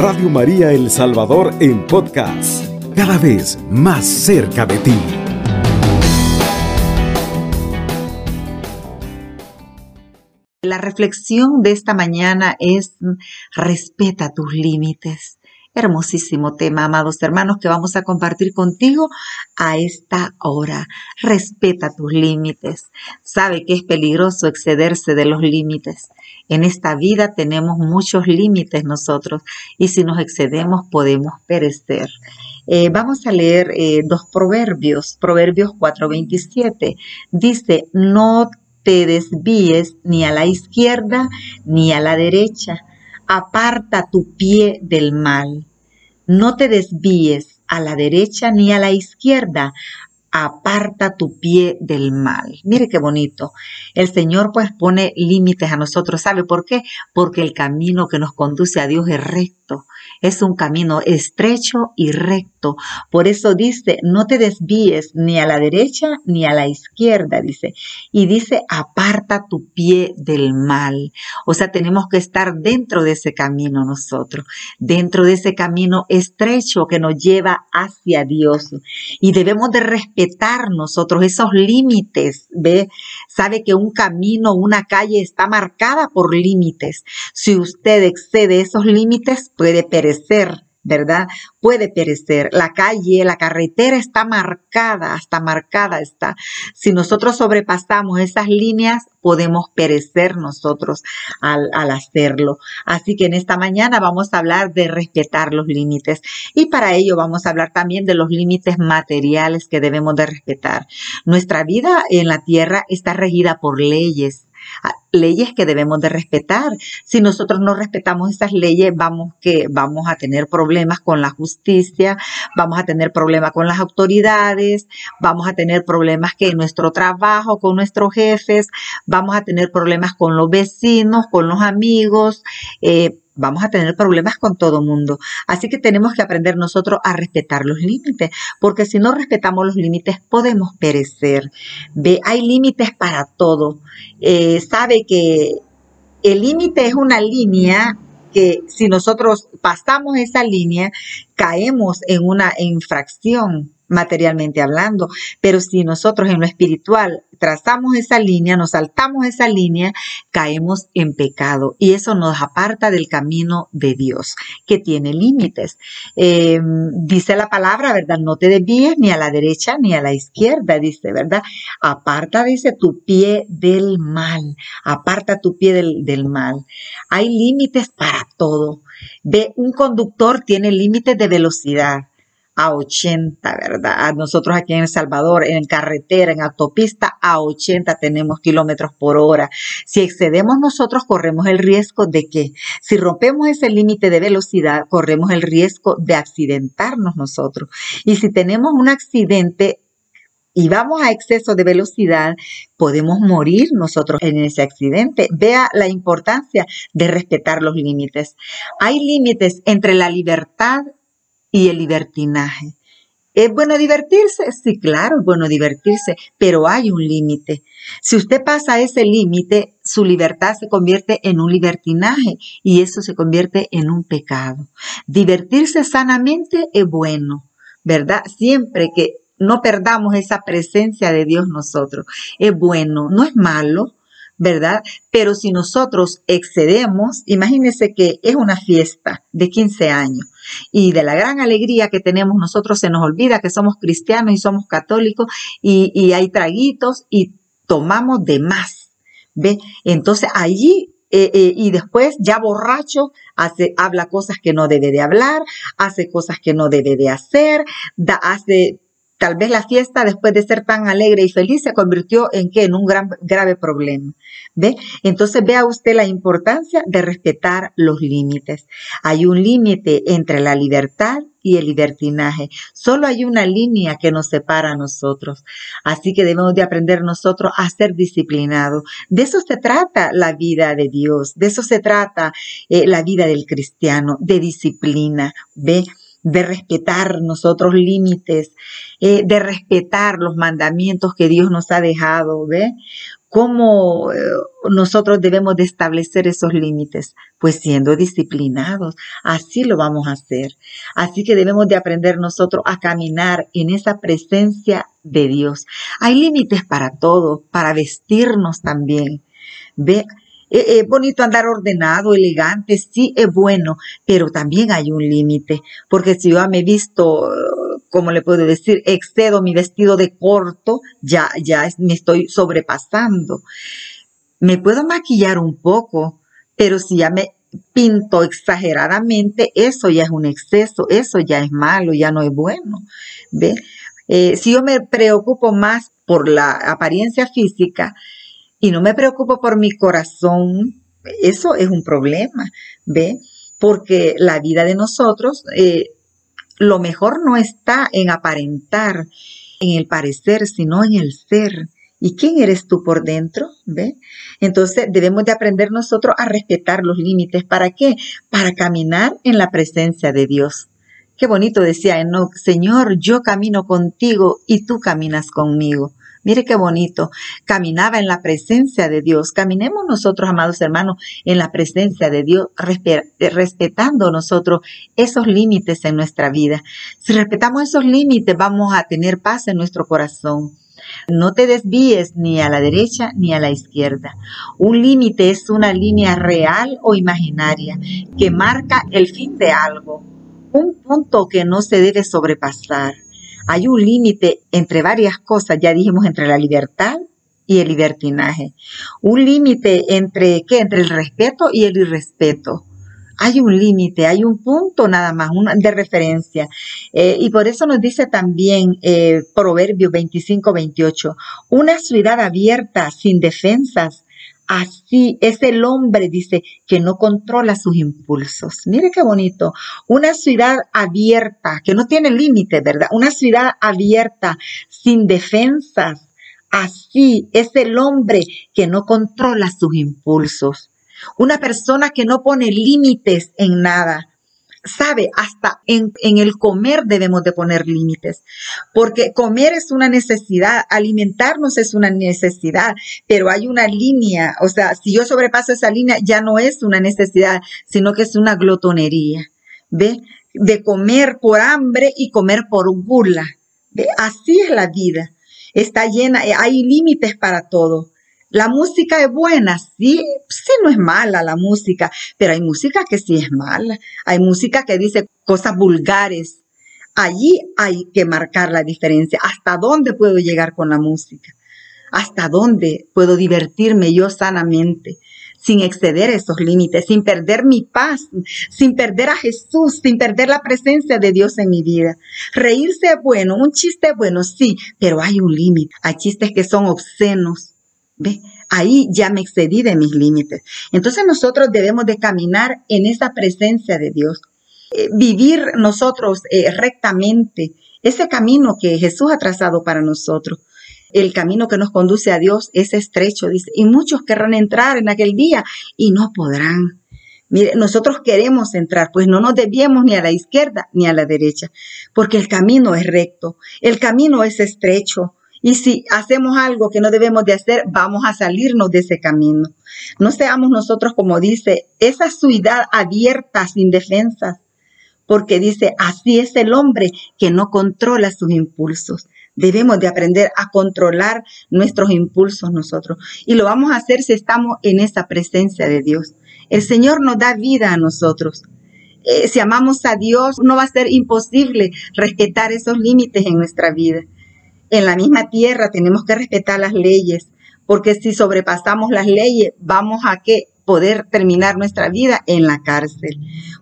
Radio María El Salvador en podcast, cada vez más cerca de ti. La reflexión de esta mañana es respeta tus límites. Hermosísimo tema, amados hermanos, que vamos a compartir contigo a esta hora. Respeta tus límites. Sabe que es peligroso excederse de los límites. En esta vida tenemos muchos límites nosotros y si nos excedemos podemos perecer. Eh, vamos a leer eh, dos proverbios. Proverbios 4:27 dice, no te desvíes ni a la izquierda ni a la derecha aparta tu pie del mal. No te desvíes a la derecha ni a la izquierda, aparta tu pie del mal. Mire qué bonito. El Señor pues pone límites a nosotros. ¿Sabe por qué? Porque el camino que nos conduce a Dios es recto. Es un camino estrecho y recto. Por eso dice, no te desvíes ni a la derecha ni a la izquierda, dice. Y dice, aparta tu pie del mal. O sea, tenemos que estar dentro de ese camino nosotros, dentro de ese camino estrecho que nos lleva hacia Dios. Y debemos de respetar nosotros esos límites, ¿ve? Sabe que un camino, una calle está marcada por límites. Si usted excede esos límites, puede perecer. ¿verdad? Puede perecer. La calle, la carretera está marcada, hasta marcada está. Si nosotros sobrepasamos esas líneas, podemos perecer nosotros al, al, hacerlo. Así que en esta mañana vamos a hablar de respetar los límites y para ello vamos a hablar también de los límites materiales que debemos de respetar. Nuestra vida en la tierra está regida por leyes leyes que debemos de respetar. Si nosotros no respetamos esas leyes, vamos que vamos a tener problemas con la justicia, vamos a tener problemas con las autoridades, vamos a tener problemas que en nuestro trabajo, con nuestros jefes, vamos a tener problemas con los vecinos, con los amigos. Eh, vamos a tener problemas con todo mundo. Así que tenemos que aprender nosotros a respetar los límites, porque si no respetamos los límites podemos perecer. Ve, hay límites para todo. Eh, sabe que el límite es una línea que si nosotros pasamos esa línea, caemos en una infracción materialmente hablando, pero si nosotros en lo espiritual trazamos esa línea, nos saltamos esa línea, caemos en pecado y eso nos aparta del camino de Dios, que tiene límites. Em, dice la palabra, ¿verdad? No te desvíes ni a la derecha ni a la izquierda, dice, ¿verdad? Aparta, dice, tu pie del mal, aparta tu pie del, del mal. Hay límites para todo. Ve, un conductor tiene límites de velocidad a 80, ¿verdad? Nosotros aquí en El Salvador, en carretera, en autopista, a 80 tenemos kilómetros por hora. Si excedemos nosotros, corremos el riesgo de que, si rompemos ese límite de velocidad, corremos el riesgo de accidentarnos nosotros. Y si tenemos un accidente, y vamos a exceso de velocidad, podemos morir nosotros en ese accidente. Vea la importancia de respetar los límites. Hay límites entre la libertad y el libertinaje. ¿Es bueno divertirse? Sí, claro, es bueno divertirse, pero hay un límite. Si usted pasa ese límite, su libertad se convierte en un libertinaje y eso se convierte en un pecado. Divertirse sanamente es bueno, ¿verdad? Siempre que no perdamos esa presencia de Dios nosotros. Es bueno, no es malo, ¿verdad? Pero si nosotros excedemos, imagínense que es una fiesta de 15 años y de la gran alegría que tenemos nosotros se nos olvida que somos cristianos y somos católicos y, hay traguitos y tomamos de más, ¿ve? Entonces allí eh, eh, y después ya borracho hace, habla cosas que no debe de hablar, hace cosas que no debe de hacer, da, hace Tal vez la fiesta, después de ser tan alegre y feliz, se convirtió en qué? En un gran, grave problema. ¿Ve? Entonces vea usted la importancia de respetar los límites. Hay un límite entre la libertad y el libertinaje. Solo hay una línea que nos separa a nosotros. Así que debemos de aprender nosotros a ser disciplinados. De eso se trata la vida de Dios. De eso se trata eh, la vida del cristiano, de disciplina. ¿Ve? De respetar nosotros límites, eh, de respetar los mandamientos que Dios nos ha dejado, ¿ve? ¿Cómo eh, nosotros debemos de establecer esos límites? Pues siendo disciplinados. Así lo vamos a hacer. Así que debemos de aprender nosotros a caminar en esa presencia de Dios. Hay límites para todo, para vestirnos también. Ve, es bonito andar ordenado, elegante, sí es bueno, pero también hay un límite, porque si yo me visto, como le puedo decir, excedo mi vestido de corto, ya, ya me estoy sobrepasando. Me puedo maquillar un poco, pero si ya me pinto exageradamente, eso ya es un exceso, eso ya es malo, ya no es bueno. ¿Ve? Eh, si yo me preocupo más por la apariencia física, y no me preocupo por mi corazón, eso es un problema, ¿ve? Porque la vida de nosotros, eh, lo mejor no está en aparentar, en el parecer, sino en el ser. ¿Y quién eres tú por dentro? ¿Ve? Entonces debemos de aprender nosotros a respetar los límites. ¿Para qué? Para caminar en la presencia de Dios. Qué bonito decía Enoch, Señor, yo camino contigo y tú caminas conmigo. Mire qué bonito. Caminaba en la presencia de Dios. Caminemos nosotros, amados hermanos, en la presencia de Dios, respetando nosotros esos límites en nuestra vida. Si respetamos esos límites, vamos a tener paz en nuestro corazón. No te desvíes ni a la derecha ni a la izquierda. Un límite es una línea real o imaginaria que marca el fin de algo, un punto que no se debe sobrepasar hay un límite entre varias cosas, ya dijimos, entre la libertad y el libertinaje. Un límite entre qué? Entre el respeto y el irrespeto. Hay un límite, hay un punto nada más de referencia. Eh, y por eso nos dice también eh, Proverbio 25, 28, una ciudad abierta, sin defensas, Así es el hombre, dice, que no controla sus impulsos. Mire qué bonito. Una ciudad abierta, que no tiene límite, ¿verdad? Una ciudad abierta, sin defensas. Así es el hombre que no controla sus impulsos. Una persona que no pone límites en nada sabe, hasta en, el comer debemos de poner límites, porque comer es una necesidad, alimentarnos es una necesidad, pero hay una línea, o sea, si yo sobrepaso esa línea ya no es una necesidad, sino que es una glotonería, ¿ve? De comer por hambre y comer por gula, ¿ve? Así es la vida, está llena, hay límites para todo. La música es buena, sí, sí no es mala la música, pero hay música que sí es mala. Hay música que dice cosas vulgares. Allí hay que marcar la diferencia. ¿Hasta dónde puedo llegar con la música? ¿Hasta dónde puedo divertirme yo sanamente? sin exceder esos límites, sin perder mi paz, sin perder a Jesús, sin perder la presencia de Dios en mi vida. Reírse es bueno, un chiste es bueno, sí, pero hay un límite. Hay chistes que son obscenos, ¿Ve? Ahí ya me excedí de mis límites. Entonces nosotros debemos de caminar en esa presencia de Dios. Eh, vivir nosotros eh, rectamente ese camino que Jesús ha trazado para nosotros. El camino que nos conduce a Dios es estrecho, dice, y muchos querrán entrar en aquel día y no podrán. Mire, nosotros queremos entrar, pues no nos desviemos ni a la izquierda ni a la derecha, porque el camino es recto, el camino es estrecho, y si hacemos algo que no debemos de hacer, vamos a salirnos de ese camino. No seamos nosotros, como dice, esa ciudad abierta sin defensas, porque dice, así es el hombre que no controla sus impulsos. Debemos de aprender a controlar nuestros impulsos nosotros. Y lo vamos a hacer si estamos en esa presencia de Dios. El Señor nos da vida a nosotros. Eh, si amamos a Dios, no va a ser imposible respetar esos límites en nuestra vida en la misma tierra tenemos que respetar las leyes, porque si sobrepasamos las leyes, vamos a que poder terminar nuestra vida en la cárcel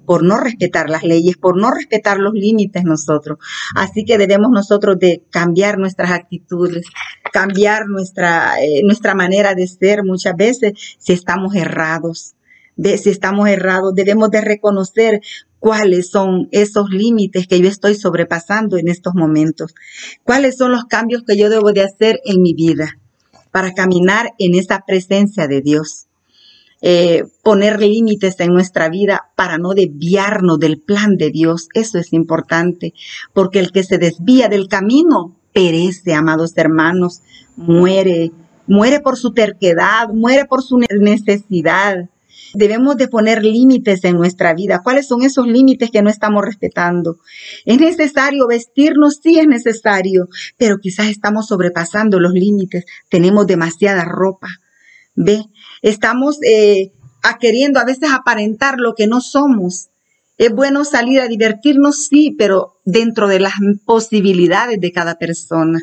por no respetar las leyes, por no respetar los límites nosotros. Así que debemos nosotros de cambiar nuestras actitudes, cambiar nuestra, eh, nuestra manera de ser muchas veces si estamos errados. De, si estamos errados, debemos de reconocer cuáles son esos límites que yo estoy sobrepasando en estos momentos, cuáles son los cambios que yo debo de hacer en mi vida para caminar en esa presencia de Dios. Eh, poner límites en nuestra vida para no desviarnos del plan de Dios, eso es importante, porque el que se desvía del camino perece, amados hermanos, muere, muere por su terquedad, muere por su necesidad. Debemos de poner límites en nuestra vida. ¿Cuáles son esos límites que no estamos respetando? Es necesario vestirnos, sí es necesario, pero quizás estamos sobrepasando los límites. Tenemos demasiada ropa. ¿Ve? Estamos eh, queriendo a veces aparentar lo que no somos. Es bueno salir a divertirnos, sí, pero dentro de las posibilidades de cada persona.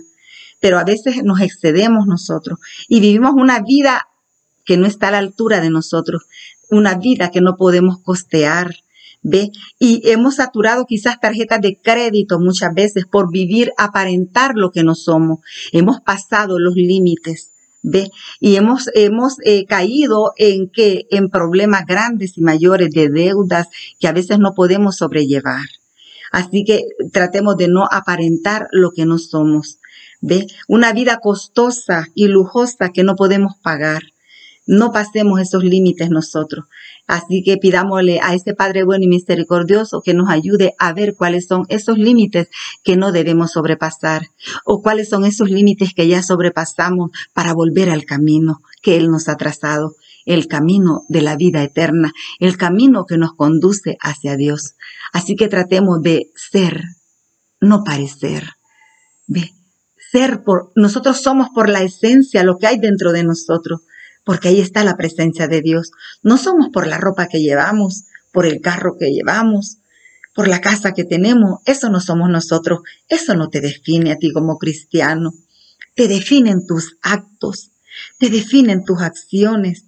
Pero a veces nos excedemos nosotros y vivimos una vida que no está a la altura de nosotros, una vida que no podemos costear. ¿Ve? Y hemos saturado quizás tarjetas de crédito muchas veces por vivir, aparentar lo que no somos. Hemos pasado los límites. ¿Ve? Y hemos, hemos eh, caído en que, en problemas grandes y mayores de deudas que a veces no podemos sobrellevar. Así que tratemos de no aparentar lo que no somos. ¿Ve? Una vida costosa y lujosa que no podemos pagar. No pasemos esos límites nosotros. Así que pidámosle a ese Padre bueno y misericordioso que nos ayude a ver cuáles son esos límites que no debemos sobrepasar o cuáles son esos límites que ya sobrepasamos para volver al camino que Él nos ha trazado, el camino de la vida eterna, el camino que nos conduce hacia Dios. Así que tratemos de ser, no parecer. Ve, ser por, nosotros somos por la esencia lo que hay dentro de nosotros porque ahí está la presencia de Dios. No somos por la ropa que llevamos, por el carro que llevamos, por la casa que tenemos. Eso no somos nosotros. Eso no te define a ti como cristiano. Te definen tus actos, te definen tus acciones.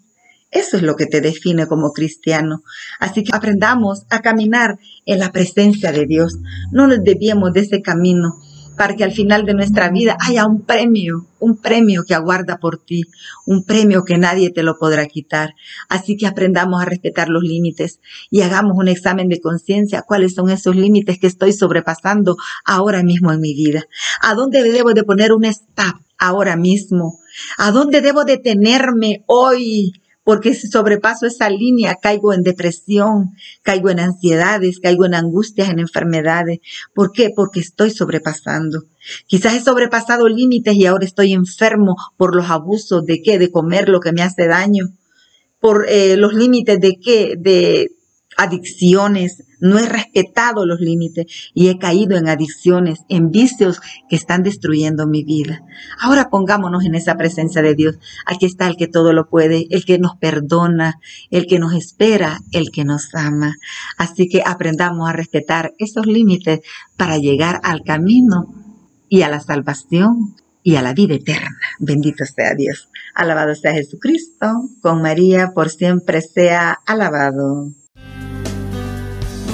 Eso es lo que te define como cristiano. Así que aprendamos a caminar en la presencia de Dios. No nos desviemos de ese camino para que al final de nuestra vida haya un premio, un premio que aguarda por ti, un premio que nadie te lo podrá quitar. Así que aprendamos a respetar los límites y hagamos un examen de conciencia, cuáles son esos límites que estoy sobrepasando ahora mismo en mi vida. ¿A dónde debo de poner un stop ahora mismo? ¿A dónde debo detenerme hoy? Porque si sobrepaso esa línea caigo en depresión, caigo en ansiedades, caigo en angustias, en enfermedades. ¿Por qué? Porque estoy sobrepasando. Quizás he sobrepasado límites y ahora estoy enfermo por los abusos de qué, de comer lo que me hace daño, por eh, los límites de qué, de adicciones, no he respetado los límites y he caído en adicciones, en vicios que están destruyendo mi vida. Ahora pongámonos en esa presencia de Dios. Aquí está el que todo lo puede, el que nos perdona, el que nos espera, el que nos ama. Así que aprendamos a respetar esos límites para llegar al camino y a la salvación y a la vida eterna. Bendito sea Dios. Alabado sea Jesucristo. Con María por siempre sea alabado.